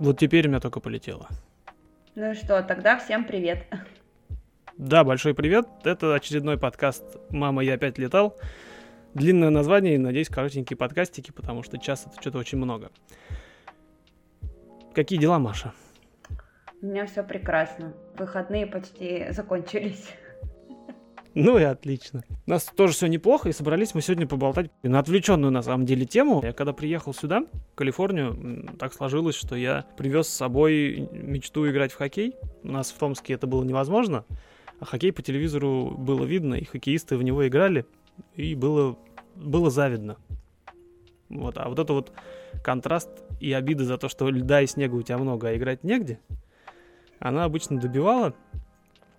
Вот теперь у меня только полетело. Ну и что, тогда всем привет. Да, большой привет. Это очередной подкаст «Мама, я опять летал». Длинное название и, надеюсь, коротенькие подкастики, потому что час это что-то очень много. Какие дела, Маша? У меня все прекрасно. Выходные почти закончились. Ну и отлично. У нас тоже все неплохо, и собрались мы сегодня поболтать на отвлеченную на самом деле тему. Я когда приехал сюда, в Калифорнию, так сложилось, что я привез с собой мечту играть в хоккей. У нас в Томске это было невозможно, а хоккей по телевизору было видно, и хоккеисты в него играли, и было, было завидно. Вот, а вот это вот контраст и обида за то, что льда и снега у тебя много, а играть негде, она обычно добивала,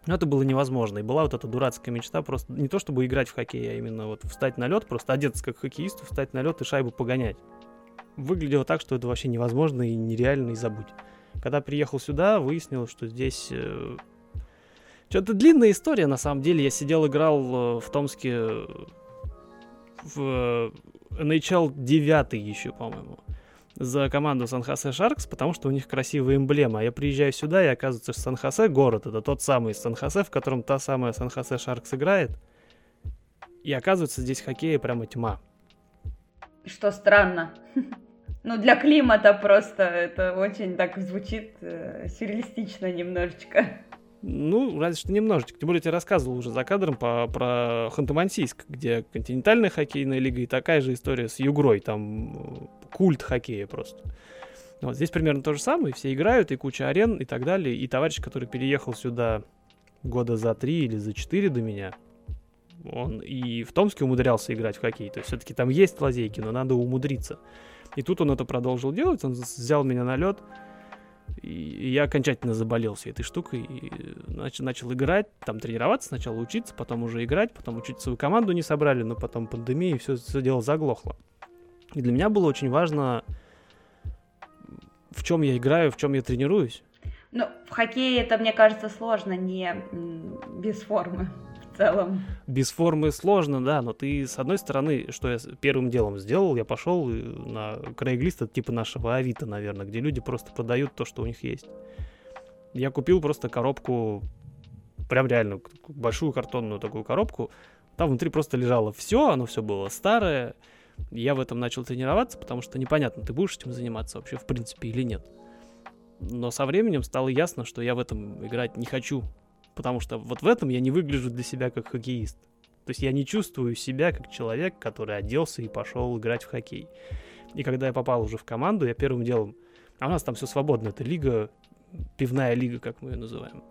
но это было невозможно. И была вот эта дурацкая мечта просто не то чтобы играть в хоккей, а именно вот встать на лед, просто одеться как хоккеисту, встать на лед и шайбу погонять. Выглядело так, что это вообще невозможно и нереально и забудь. Когда приехал сюда, выяснилось, что здесь... Э... Что-то длинная история, на самом деле. Я сидел, играл э, в Томске э, в NHL 9 еще, по-моему за команду Сан-Хосе Шаркс, потому что у них красивая эмблема. Я приезжаю сюда, и оказывается, что Сан-Хосе город. Это тот самый Сан-Хосе, в котором та самая Сан-Хосе Шаркс играет. И оказывается, здесь хоккея прямо тьма. Что странно. Ну, для климата просто это очень так звучит э, сюрреалистично немножечко. Ну, разве что немножечко. Тем более, я тебе рассказывал уже за кадром по, про Ханты-Мансийск, где континентальная хоккейная лига и такая же история с Югрой. Там э, культ хоккея просто. Вот здесь примерно то же самое. Все играют, и куча арен, и так далее. И товарищ, который переехал сюда года за три или за четыре до меня, он и в Томске умудрялся играть в хоккей. То есть все-таки там есть лазейки, но надо умудриться. И тут он это продолжил делать. Он взял меня на лед. И я окончательно заболел всей этой штукой и начал, начал играть, там тренироваться, сначала учиться, потом уже играть, потом учить свою команду не собрали, но потом пандемия, и все, все дело заглохло. И для меня было очень важно, в чем я играю, в чем я тренируюсь. Ну, в хоккее это, мне кажется, сложно не без формы целом. Без формы сложно, да, но ты, с одной стороны, что я первым делом сделал, я пошел на Craigslist, это типа нашего Авито, наверное, где люди просто продают то, что у них есть. Я купил просто коробку, прям реально большую картонную такую коробку, там внутри просто лежало все, оно все было старое, я в этом начал тренироваться, потому что непонятно, ты будешь этим заниматься вообще в принципе или нет. Но со временем стало ясно, что я в этом играть не хочу потому что вот в этом я не выгляжу для себя как хоккеист. То есть я не чувствую себя как человек, который оделся и пошел играть в хоккей. И когда я попал уже в команду, я первым делом... А у нас там все свободно, это лига, пивная лига, как мы ее называем.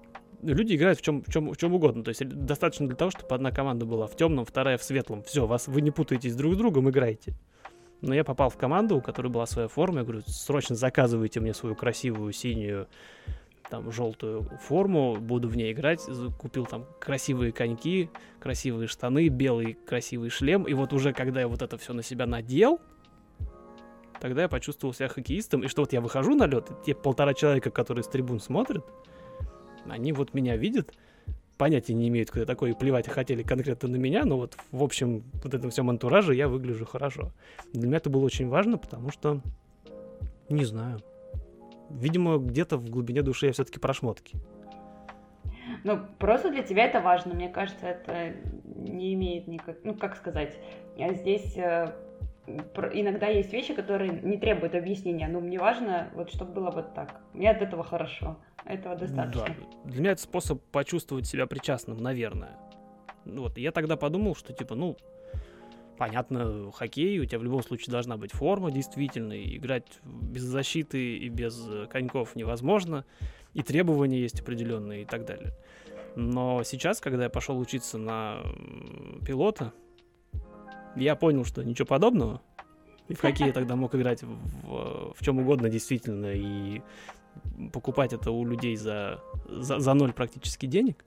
Люди играют в чем, в чем, в чем угодно. То есть достаточно для того, чтобы одна команда была в темном, вторая в светлом. Все, вас, вы не путаетесь друг с другом, играете. Но я попал в команду, у которой была своя форма. Я говорю, срочно заказывайте мне свою красивую синюю там желтую форму, буду в ней играть, купил там красивые коньки, красивые штаны, белый красивый шлем, и вот уже когда я вот это все на себя надел, тогда я почувствовал себя хоккеистом, и что вот я выхожу на лед, те полтора человека, которые с трибун смотрят, они вот меня видят, понятия не имеют, кто я такой, и плевать хотели конкретно на меня, но вот в общем вот этом всем антураже я выгляжу хорошо. Для меня это было очень важно, потому что, не знаю, видимо, где-то в глубине души я все-таки про шмотки. Ну, просто для тебя это важно. Мне кажется, это не имеет никак... Ну, как сказать, здесь э, иногда есть вещи, которые не требуют объяснения, но мне важно, вот, чтобы было вот так. Мне от этого хорошо, этого достаточно. Да. Для меня это способ почувствовать себя причастным, наверное. Вот, я тогда подумал, что, типа, ну, понятно, хоккей, у тебя в любом случае должна быть форма, действительно, и играть без защиты и без э, коньков невозможно, и требования есть определенные и так далее. Но сейчас, когда я пошел учиться на пилота, я понял, что ничего подобного. И в хоккей я тогда мог играть в, в чем угодно, действительно, и покупать это у людей за, за, за ноль практически денег.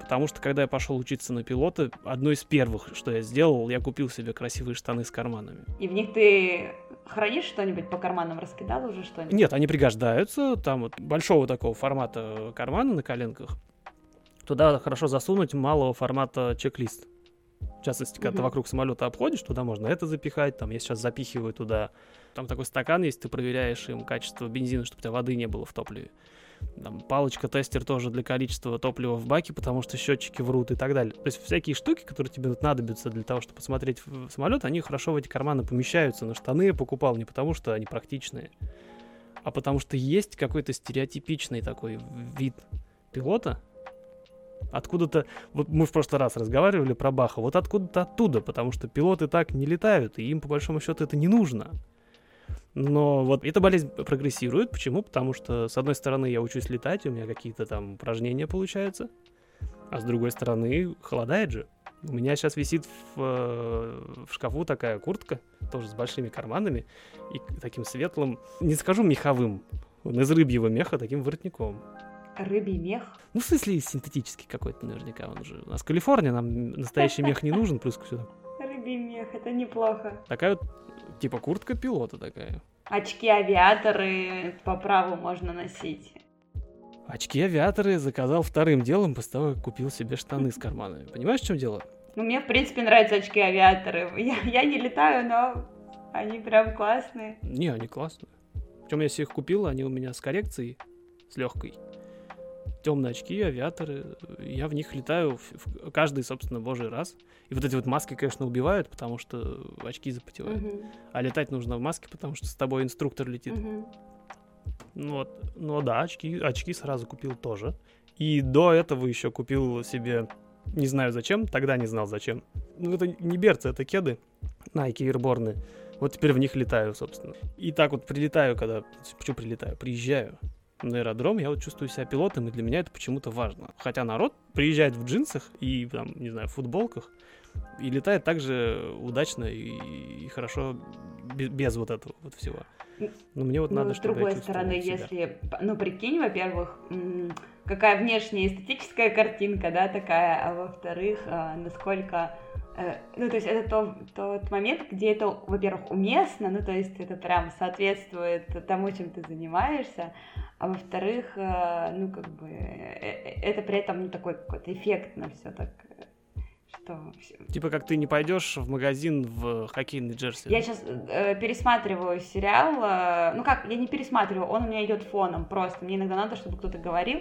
Потому что, когда я пошел учиться на пилота, одно из первых, что я сделал, я купил себе красивые штаны с карманами. И в них ты хранишь что-нибудь по карманам, раскидал уже что-нибудь? Нет, они пригождаются. Там вот большого такого формата кармана на коленках. Туда хорошо засунуть малого формата чек-лист. Частности, когда ты Мгм. вокруг самолета обходишь, туда можно это запихать, там я сейчас запихиваю туда. Там такой стакан есть, ты проверяешь им качество бензина, чтобы у тебя воды не было в топливе. Там палочка-тестер тоже для количества топлива в баке, потому что счетчики врут и так далее. То есть всякие штуки, которые тебе надобятся для того, чтобы посмотреть в самолет, они хорошо в эти карманы помещаются. Но штаны я покупал не потому, что они практичные, а потому что есть какой-то стереотипичный такой вид пилота, откуда-то, вот мы в прошлый раз разговаривали про Баха, вот откуда-то оттуда, потому что пилоты так не летают, и им по большому счету это не нужно. Но вот эта болезнь прогрессирует. Почему? Потому что, с одной стороны, я учусь летать, у меня какие-то там упражнения получаются, а с другой стороны, холодает же. У меня сейчас висит в, э, в шкафу такая куртка, тоже с большими карманами и таким светлым, не скажу меховым, он из рыбьего меха таким воротником. Рыбий мех. Ну, в смысле, синтетический какой-то наверняка. Он же... У нас Калифорния, нам настоящий мех не нужен, плюс все. Рыбий мех, это неплохо. Такая вот, типа, куртка пилота такая. Очки авиаторы по праву можно носить. Очки авиаторы заказал вторым делом после того, как купил себе штаны с карманами. Понимаешь, в чем дело? Ну, мне, в принципе, нравятся очки авиаторы. Я, я не летаю, но они прям классные. Не, они классные. Причем я себе их купил, они у меня с коррекцией, с легкой. Темные очки, авиаторы. Я в них летаю в- каждый, собственно, божий раз. И вот эти вот маски, конечно, убивают, потому что очки запотевают. Мгм, А летать нужно в маске, потому что с тобой инструктор летит. мгм. Ну вот, ну да, очки, очки сразу купил тоже. И до этого еще купил себе, не знаю зачем, тогда не знал зачем. Ну это не берцы, это кеды, Nike Airborne. Вот теперь в них летаю, собственно. И так вот прилетаю, когда... Почему прилетаю? Приезжаю на аэродром, я вот чувствую себя пилотом, и для меня это почему-то важно. Хотя народ приезжает в джинсах и, там, не знаю, в футболках, и летает так же удачно и, и хорошо без, без вот этого вот всего. Но мне вот Ну, надо, с чтобы я другой стороны, себя. если, ну, прикинь, во-первых, какая внешняя эстетическая картинка, да, такая, а во-вторых, а, насколько, ну, то есть это то- тот момент, где это, во-первых, уместно, ну, то есть это прям соответствует тому, чем ты занимаешься, а во-вторых, э, ну, как бы, э, э, это при этом, ну, такой какой-то эффектно все так, э, что Типа как ты не пойдешь в магазин в хоккейный джерси. Я сейчас пересматриваю сериал. э, ну как, я не пересматриваю, он у меня идет фоном просто. Мне иногда надо, чтобы кто-то говорил.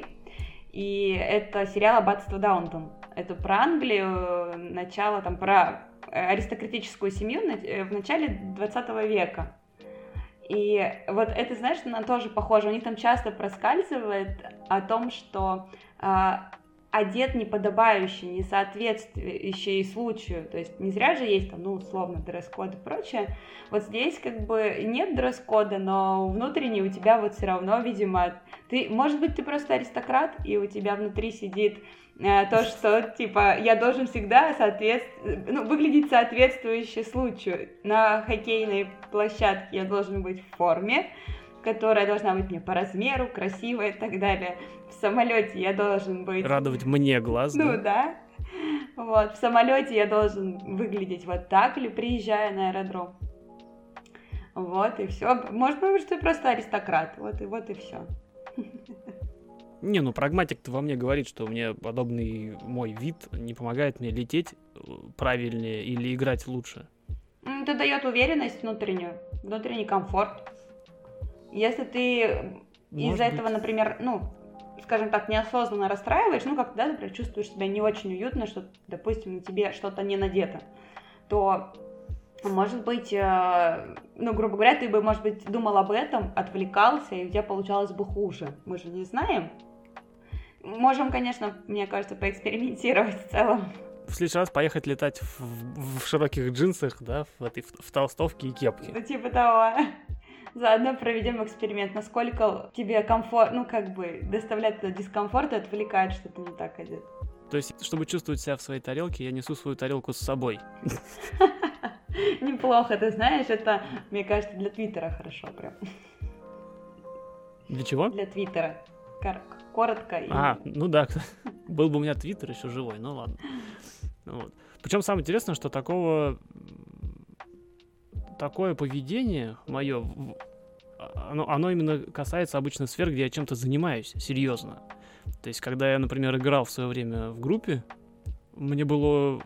И это сериал «Аббатство Даунтон». Это про Англию, начало там про э, аристократическую семью э, в начале 20 века. И вот это, знаешь, на тоже похоже. У них там часто проскальзывает о том, что а, одет неподобающе, не соответствующий случаю. То есть не зря же есть там, ну, условно, дресс-код и прочее. Вот здесь как бы нет дресс-кода, но внутренне у тебя вот все равно, видимо, ты, может быть, ты просто аристократ, и у тебя внутри сидит э, то, что, типа, я должен всегда соответств... ну, выглядеть соответствующе случаю. На хоккейной площадке я должен быть в форме, которая должна быть мне по размеру, красивая и так далее. В самолете я должен быть... Радовать мне глаз, Ну да? да. Вот, в самолете я должен выглядеть вот так, или приезжая на аэродром. Вот, и все. Может быть, что ты просто аристократ. Вот и вот и все. Не, ну прагматик-то во мне говорит, что мне подобный мой вид не помогает мне лететь э, правильнее или играть лучше. Это дает уверенность внутреннюю, внутренний комфорт. Если ты из-за этого, например, ну, скажем так, неосознанно расстраиваешь, ну, как, да, например, чувствуешь себя не очень уютно, что, допустим, на тебе что-то не надето, то, может быть, э, ну, грубо говоря, ты бы, может быть, думал об этом, отвлекался, и у тебя получалось бы хуже. Мы же не знаем. Можем, конечно, мне кажется, поэкспериментировать в целом. В следующий раз поехать летать в, в- в широких джинсах, да, в, этой, в, в толстовке и кепке. Ну, типа того. Заодно проведем эксперимент, насколько тебе комфорт, ну, как бы, доставляет дискомфорт и отвлекает, что ты не так одет. То есть, чтобы чувствовать себя в своей тарелке, я несу свою тарелку с собой. Неплохо, ты знаешь, это, мне кажется, для Твиттера хорошо прям. Для чего? Для Твиттера. Кор- Коротко и... А, ну да, был бы у меня твиттер еще живой, ну ладно. Вот. Причем самое интересное, что такого такое поведение мое, оно, оно именно касается обычно сфер, где я чем-то занимаюсь, серьезно. То есть, когда я, например, играл в свое время в группе, мне было...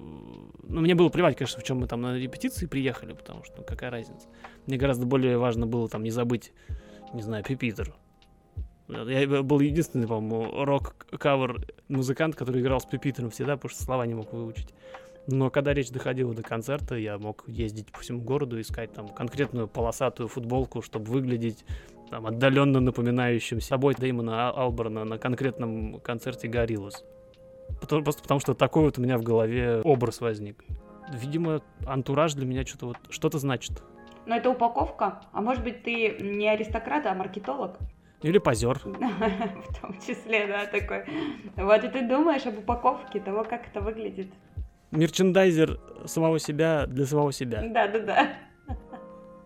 Ну, мне было плевать, конечно, в чем мы там на репетиции приехали, потому что ну, какая разница. Мне гораздо более важно было там не забыть, не знаю, Пипитер. Я был единственный, по-моему, рок-кавер музыкант, который играл с Пипитером всегда, потому что слова не мог выучить. Но когда речь доходила до концерта, я мог ездить по всему городу, искать там конкретную полосатую футболку, чтобы выглядеть там, отдаленно напоминающим собой Дэймона Алберна на конкретном концерте Гориллас. Просто потому что такой вот у меня в голове образ возник. Видимо, антураж для меня что-то вот что-то значит. Но это упаковка. А может быть, ты не аристократ, а маркетолог? Или позер. В том числе, да, такой. Вот и ты думаешь об упаковке того, как это выглядит. Мерчендайзер самого себя для самого себя. Да, да, да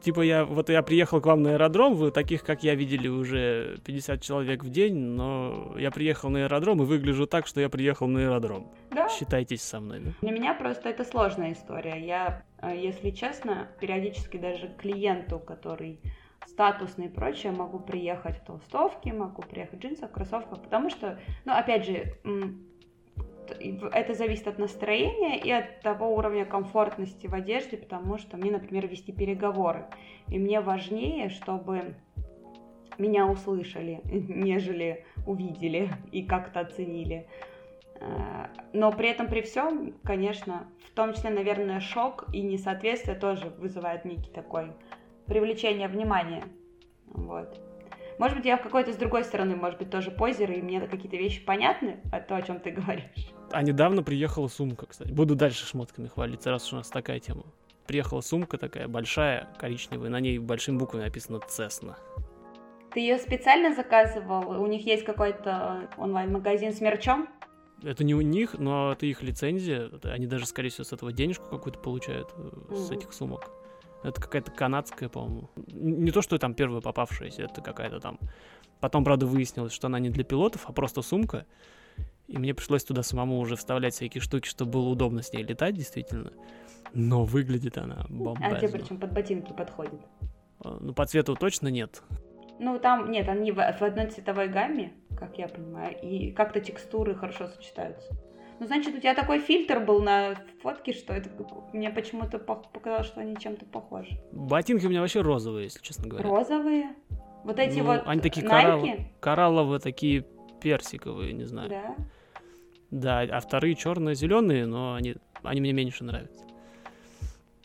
типа я, вот я приехал к вам на аэродром, вы таких, как я, видели уже 50 человек в день, но я приехал на аэродром и выгляжу так, что я приехал на аэродром. Да. Считайтесь со мной, да? Для меня просто это сложная история. Я, э, если честно, периодически даже клиенту, который статусный и прочее, могу приехать в толстовке, могу приехать в джинсах, в кроссовках, потому что, ну, опять же, это зависит от настроения и от того уровня комфортности в одежде, потому что мне, например, вести переговоры. И мне важнее, чтобы меня услышали, нежели увидели и как-то оценили. Э, но при этом, при всем, конечно, в том числе, наверное, шок и несоответствие тоже вызывает некий такой привлечение внимания. Вот. Может быть, я в какой-то с другой стороны, может быть, тоже позер, и мне какие-то вещи понятны, а то, о чем ты говоришь. А недавно приехала сумка, кстати. Буду дальше шмотками хвалиться, раз уж у нас такая тема. Приехала сумка такая большая, коричневая, на ней большими буквами написано «Цесна». Ты ее специально заказывал? У них есть какой-то онлайн-магазин с мерчом? Это не у них, но это их лицензия. Они даже, скорее всего, с этого денежку какую-то получают, mm-hmm. с этих сумок. Это какая-то канадская, по-моему. Не то, что там первая попавшаяся, это какая-то там... Потом, правда, выяснилось, что она не для пилотов, а просто сумка. И мне пришлось туда самому уже вставлять всякие штуки, чтобы было удобно с ней летать, действительно. Но выглядит она бомбезно. А тебе причем под ботинки подходит? А, ну, по цвету точно нет. Ну, там, нет, они в, в одной цветовой гамме, как я понимаю, и как-то текстуры хорошо сочетаются. Ну, значит, у тебя такой фильтр был на фотке, что это мне почему-то показалось, что они чем-то похожи. Ботинки у меня вообще розовые, если честно говоря. Розовые? Вот эти ну, вот Они такие коралл... коралловые, такие персиковые, не знаю. Да? Да, а вторые черно-зеленые, но они, они мне меньше нравятся.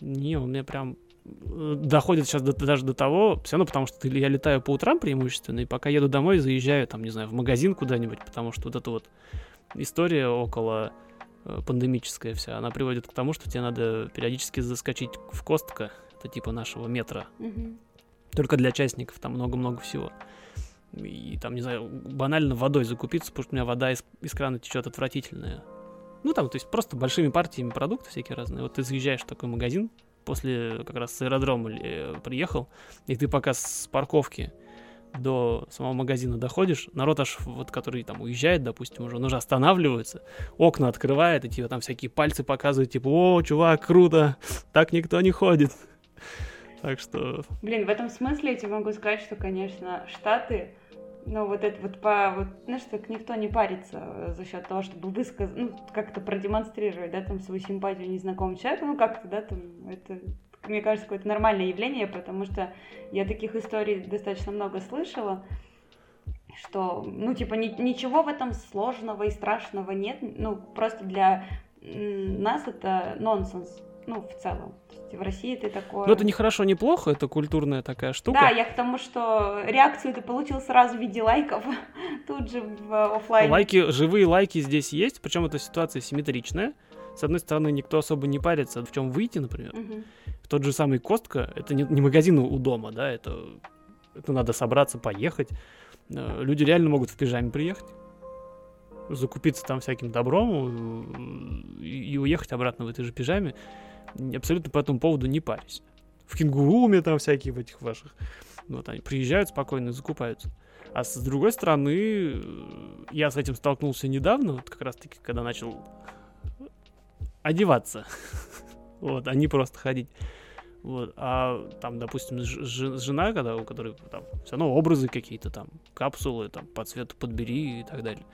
Не, он мне прям э, доходит сейчас до, даже до того, все равно потому что я летаю по утрам преимущественно, и пока еду домой, заезжаю там, не знаю, в магазин куда-нибудь, потому что вот это вот история около э, пандемическая вся, она приводит к тому, что тебе надо периодически заскочить в Костка, это типа нашего метра. Угу. Только для частников там много-много всего. И там, не знаю, банально водой закупиться, потому что у меня вода из, из крана течет отвратительная. Ну, там, то есть просто большими партиями продуктов всякие разные. Вот ты заезжаешь в такой магазин, после как раз с аэродрома э, приехал, и ты пока с парковки до самого магазина доходишь, народ аж, вот который там уезжает, допустим, уже, он уже останавливается, окна открывает, и тебе там всякие пальцы показывают, типа, о, чувак, круто, так никто не ходит. Так что... Блин, в этом смысле я тебе могу сказать, что, конечно, Штаты, ну, вот это вот по, вот, знаешь, так никто не парится за счет того, чтобы высказать, ну, как-то продемонстрировать, да, там, свою симпатию незнакомому человеку, ну, как-то, да, там, это мне кажется, какое-то нормальное явление, потому что я таких историй достаточно много слышала, что, ну, типа, ни, ничего в этом сложного и страшного нет, ну, просто для нас это нонсенс, ну, в целом. в России ты такое... Ну, это не хорошо, не плохо, это культурная такая штука. Да, я к тому, что реакцию ты получил сразу в виде лайков, тут же в офлайне. Лайки, живые лайки здесь есть, причем эта ситуация симметричная. С одной стороны, никто особо не парится, в чем выйти, например. Угу тот же самый Костка, это не, не магазин у дома, да, это, это надо собраться, поехать. Э, люди реально могут в пижаме приехать, закупиться там всяким добром э, и, и уехать обратно в этой же пижаме. Абсолютно по этому поводу не парюсь. В кенгуруме там всякие в этих ваших. Вот они приезжают спокойно и закупаются. А с другой стороны, э, я с этим столкнулся недавно, вот как раз таки, когда начал одеваться. вот, а не просто ходить. Вот. А там, допустим, жена, когда, у которой там все равно образы какие-то там, капсулы, там, по цвету подбери и так далее.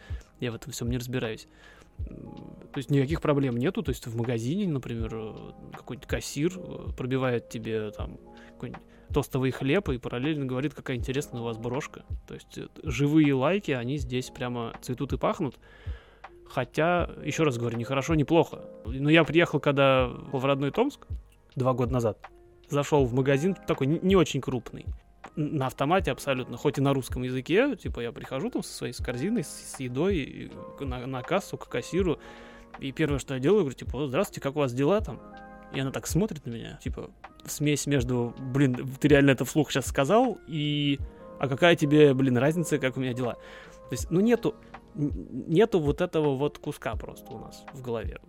Я в этом всем не разбираюсь. То есть никаких проблем нету. То есть в магазине, например, э, какой-нибудь кассир э, пробивает тебе там какой-нибудь тостовый хлеб и параллельно говорит, какая интересная у вас брошка. То есть э, живые лайки, они здесь прямо цветут и пахнут. Хотя, еще раз говорю, не хорошо, не. Но я приехал, когда в родной Томск, два года назад, зашел в магазин такой не очень крупный на автомате абсолютно, хоть и на русском языке, типа я прихожу там со своей с корзиной, с, с едой на, на кассу к кассиру, и первое, что я делаю, говорю, типа, здравствуйте, как у вас дела там? И она так смотрит на меня, типа, смесь между, блин, ты реально это вслух сейчас сказал, и а какая тебе, блин, разница, как у меня дела? То есть, ну нету, нету вот этого вот куска просто у нас в голове.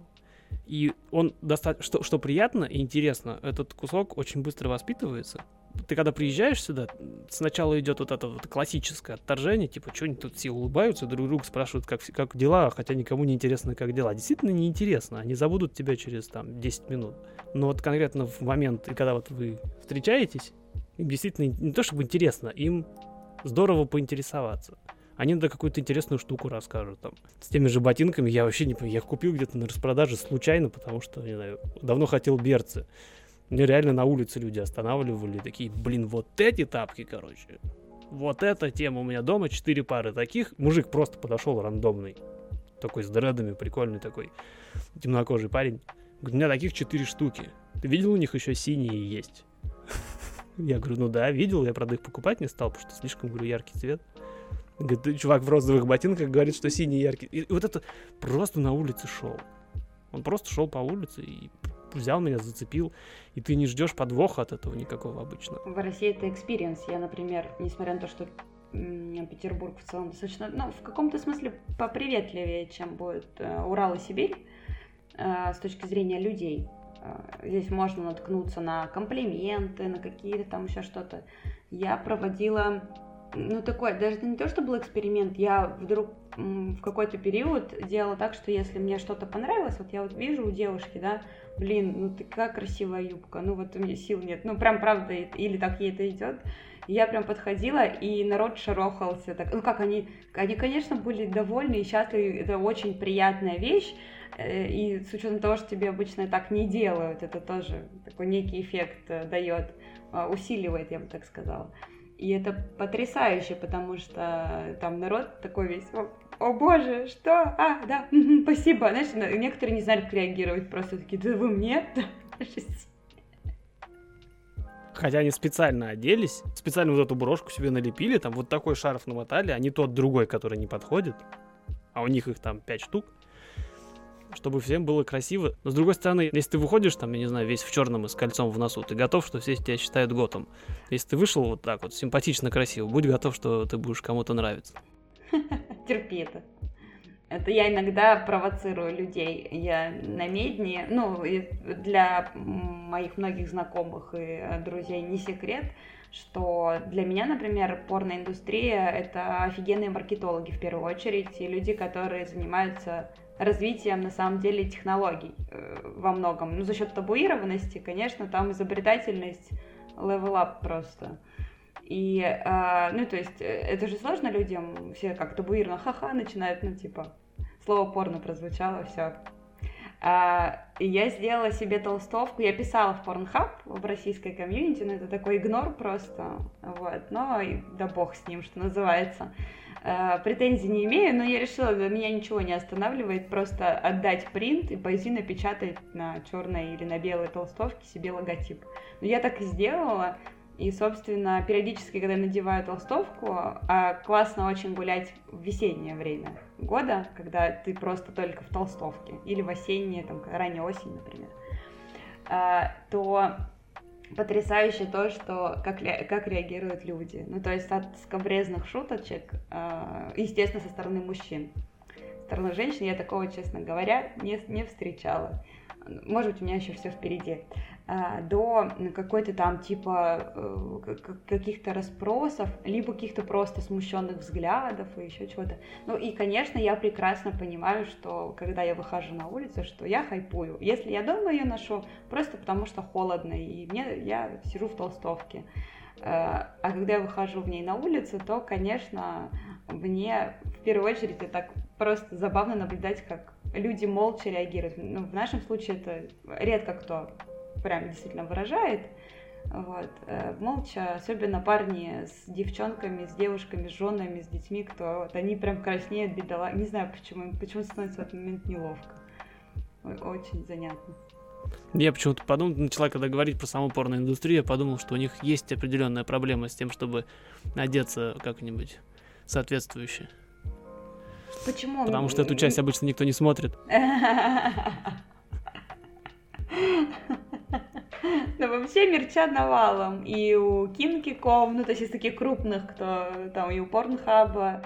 И он достаточно, что, что приятно и интересно, этот кусок очень быстро воспитывается, ты когда приезжаешь сюда, сначала идет вот это вот классическое отторжение, типа, что они тут все улыбаются, друг друга спрашивают, как, как дела, хотя никому не интересно, как дела. Действительно неинтересно, они забудут тебя через там 10 минут. Но вот конкретно в момент, когда вот вы встречаетесь, им действительно не то чтобы интересно, им здорово поинтересоваться. Они надо какую-то интересную штуку расскажут там. С теми же ботинками я вообще не понимаю. Я купил где-то на распродаже случайно, потому что, не знаю, давно хотел берцы. Мне реально на улице люди останавливали, такие, блин, вот эти тапки, короче. Вот эта тема у меня дома, четыре пары таких. Мужик просто подошел рандомный. Такой с дредами, прикольный такой. Темнокожий парень. Говорит, у меня таких четыре штуки. Ты видел, у них еще синие есть? Я говорю, ну да, видел, я, правда, их покупать не стал, потому что слишком, говорю, яркий цвет. Говорит, чувак в розовых ботинках говорит, что синий яркий. И вот это просто на улице шел. Он просто шел по улице и взял меня, зацепил, и ты не ждешь подвоха от этого никакого обычно. В России это experience. Я, например, несмотря на то, что Петербург в целом достаточно, ну, в каком-то смысле поприветливее, чем будет э, Урал и Сибирь э, с точки зрения людей. Э, здесь можно наткнуться на комплименты, на какие-то там еще что-то. Я проводила, ну, такой, даже не то, что был эксперимент, я вдруг в какой-то период делала так, что если мне что-то понравилось, вот я вот вижу у девушки, да, блин, ну такая красивая юбка, ну вот у меня сил нет, ну прям правда, или так ей это идет. Я прям подходила, и народ шарохался. Так, ну как они, они, конечно, были довольны и счастливы, это очень приятная вещь, э, и с учетом того, что тебе обычно так не делают, это тоже такой некий эффект э, дает, э, усиливает, я бы так сказала. И это потрясающе, потому что там народ такой весь, о боже, что? А, да, спасибо. Знаешь, некоторые не знали, как реагировать, просто такие, да вы мне? Хотя они специально оделись, специально вот эту брошку себе налепили, там вот такой шарф намотали, а не тот другой, который не подходит, а у них их там пять штук, чтобы всем было красиво. Но с другой стороны, если ты выходишь там, я не знаю, весь в черном и с кольцом в носу, ты готов, что все тебя считают готом. Если ты вышел вот так вот, симпатично, красиво, будь готов, что ты будешь кому-то нравиться. терпи это. Это я иногда провоцирую людей. Я на медне, ну, для моих многих знакомых и друзей не секрет, что для меня, например, порноиндустрия — это офигенные маркетологи в первую очередь, и люди, которые занимаются развитием, на самом деле, технологий э, во многом. Ну, за счет табуированности, конечно, там изобретательность level up просто. И, э, ну, то есть, э, это же сложно людям, все как табуировано, ха-ха, начинают, ну, типа, слово порно прозвучало, все. А, я сделала себе толстовку, я писала в Pornhub, в российской комьюнити, но это такой игнор просто, вот, но да бог с ним, что называется. А, претензий не имею, но я решила, меня ничего не останавливает, просто отдать принт и пойти напечатать на черной или на белой толстовке себе логотип. Но я так и сделала, и, собственно, периодически, когда я надеваю толстовку, а, классно очень гулять в весеннее время года, когда ты просто только в толстовке, или в осеннее, там, ранняя осень, например, а, то потрясающе то, что как, как реагируют люди. Ну, то есть от скобрезных шуточек, а, естественно, со стороны мужчин. Со стороны женщин я такого, честно говоря, не, не встречала. Может быть, у меня еще все впереди. А, до какой-то там типа э, каких-то расспросов, либо каких-то просто смущенных взглядов и еще чего-то. Ну и, конечно, я прекрасно понимаю, что когда я выхожу на улицу, что я хайпую. Если я дома ее ношу, просто потому что холодно, и мне я сижу в толстовке. Э, а когда я выхожу в ней на улицу, то, конечно, мне в первую очередь это так просто забавно наблюдать, как люди молча реагируют. Ну, в нашем случае это редко кто прям действительно выражает. Вот. Э, молча, особенно парни с девчонками, с девушками, с женами, с детьми, кто вот, они прям краснеют, бедола. Не знаю почему, почему становится в этот момент неловко. Очень занятно. Я почему-то подумал, начала когда говорить про саму порноиндустрию, я подумал, что у них есть определенная проблема с тем, чтобы одеться как-нибудь соответствующе. Почему? Потому что эту часть обычно никто не смотрит. Ну, вообще мерчат навалом. И у Кинки.ком, ну, то есть из таких крупных, кто там и у Порнхаба,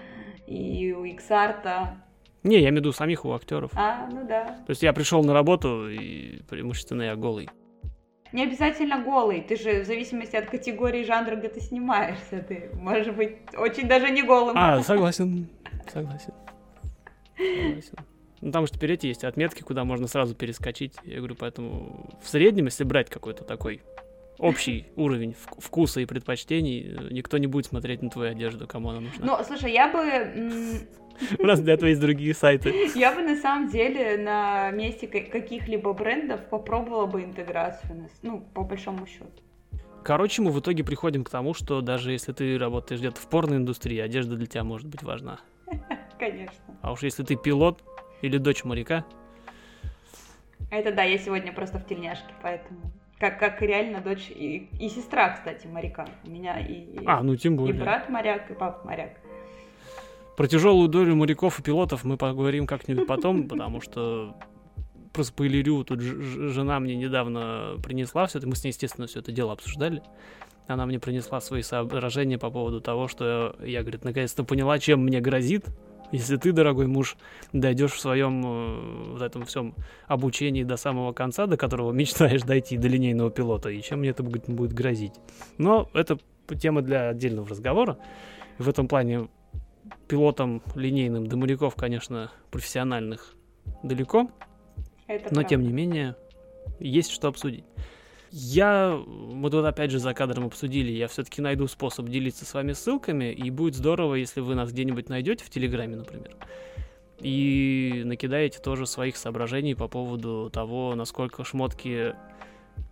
и у Иксарта. Не, я имею в виду самих у актеров. А, ну да. То есть я пришел на работу, и преимущественно я голый. Не обязательно голый, ты же в зависимости от категории жанра, где ты снимаешься, ты можешь быть очень даже не голым. А, согласен, согласен. Согласен. Ну, же теперь эти есть отметки, куда можно сразу перескочить. Я говорю, поэтому в среднем, если брать какой-то такой общий уровень вкуса и предпочтений, никто не будет смотреть на твою одежду, кому она нужна. Ну, слушай, я бы... У нас для этого есть другие сайты. Я бы на самом деле на месте каких-либо брендов попробовала бы интеграцию, ну, по большому счету. Короче, мы в итоге приходим к тому, что даже если ты работаешь где-то в порноиндустрии, одежда для тебя может быть важна. Конечно. А уж если ты пилот, или дочь моряка? Это да, я сегодня просто в тельняшке, поэтому... Как, как реально дочь и, и сестра, кстати, моряка. У меня и, а, ну, тем более. и брат моряк, и папа моряк. Про тяжелую долю моряков и пилотов мы поговорим как-нибудь потом, потому что просто по Иллирию тут жена мне недавно принесла все это. Мы с ней, естественно, все это дело обсуждали. Она мне принесла свои соображения по поводу того, что я, говорит, наконец-то поняла, чем мне грозит если ты, дорогой муж, дойдешь в своем э, этом всем обучении до самого конца, до которого мечтаешь дойти, до линейного пилота, и чем мне это будет, будет грозить. Но это тема для отдельного разговора. В этом плане пилотам линейным до моряков, конечно, профессиональных далеко. Это но правда. тем не менее, есть что обсудить. Я, мы тут опять же за кадром обсудили, я все-таки найду способ делиться с вами ссылками, и будет здорово, если вы нас где-нибудь найдете в Телеграме, например, и накидаете тоже своих соображений по поводу того, насколько шмотки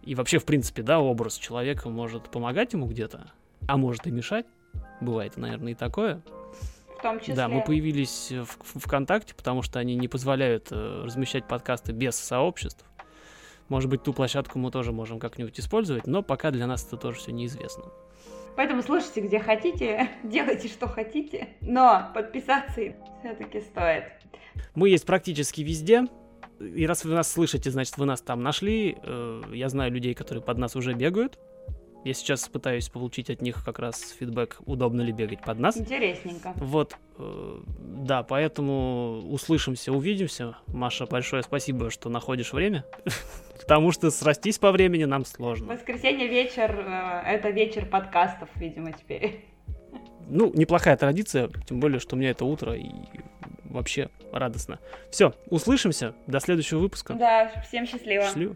и вообще, в принципе, да, образ человека может помогать ему где-то, а может и мешать. Бывает, наверное, и такое. В том числе. Да, мы появились в, ВКонтакте, потому что они не позволяют э, размещать подкасты без сообществ. Может быть, ту площадку мы тоже можем как-нибудь использовать, но пока для нас это тоже все неизвестно. Поэтому слушайте, где хотите, делайте, что хотите, но подписаться все-таки стоит. Мы есть практически везде. И раз вы нас слышите, значит, вы нас там нашли. Э, я знаю людей, которые под нас уже бегают. Я сейчас пытаюсь получить от них как раз фидбэк, удобно ли бегать под нас. Интересненько. Вот, э, да, поэтому услышимся, увидимся. Маша, большое спасибо, что находишь время, потому что срастись по времени нам сложно. Воскресенье вечер, э, это вечер подкастов, видимо, теперь. Ну, неплохая традиция, тем более, что у меня это утро и вообще радостно. Все, услышимся, до следующего выпуска. Да, всем счастливо. Счастливо.